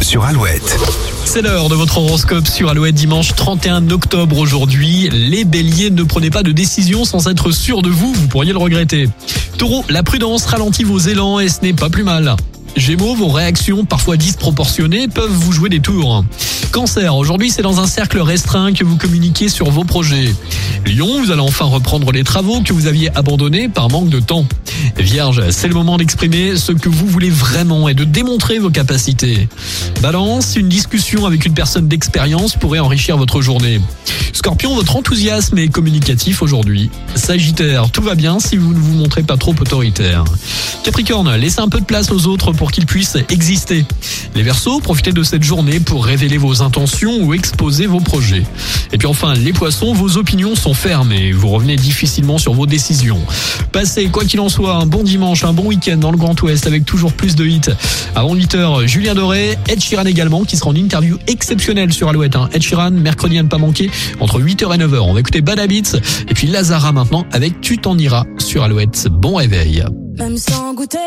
Sur. C'est l'heure de votre horoscope sur Alouette dimanche 31 octobre aujourd'hui. Les béliers, ne prenez pas de décision sans être sûr de vous, vous pourriez le regretter. Taureau, la prudence ralentit vos élans et ce n'est pas plus mal. Gémeaux, vos réactions parfois disproportionnées peuvent vous jouer des tours. Cancer, aujourd'hui c'est dans un cercle restreint que vous communiquez sur vos projets. Lion, vous allez enfin reprendre les travaux que vous aviez abandonnés par manque de temps. Vierge, c'est le moment d'exprimer ce que vous voulez vraiment et de démontrer vos capacités. Balance, une discussion avec une personne d'expérience pourrait enrichir votre journée. Scorpion, votre enthousiasme est communicatif aujourd'hui. Sagittaire, tout va bien si vous ne vous montrez pas trop autoritaire. Capricorne, laissez un peu de place aux autres pour qu'ils puissent exister. Les Verseaux, profitez de cette journée pour révéler vos intentions ou exposer vos projets. Et puis enfin, les Poissons, vos opinions sont fermes et vous revenez difficilement sur vos décisions. Passez, quoi qu'il en soit, un bon dimanche, un bon week-end dans le Grand Ouest avec toujours plus de hits. Avant 8h, Julien Doré, Ed Sheeran également, qui sera en interview exceptionnelle sur Alouette. Hein. Ed Sheeran, mercredi à ne pas manquer, entre 8h et 9h. On va écouter Bad Habits et puis Lazara maintenant avec Tu t'en iras sur Alouette. Bon réveil. Même sans goûter.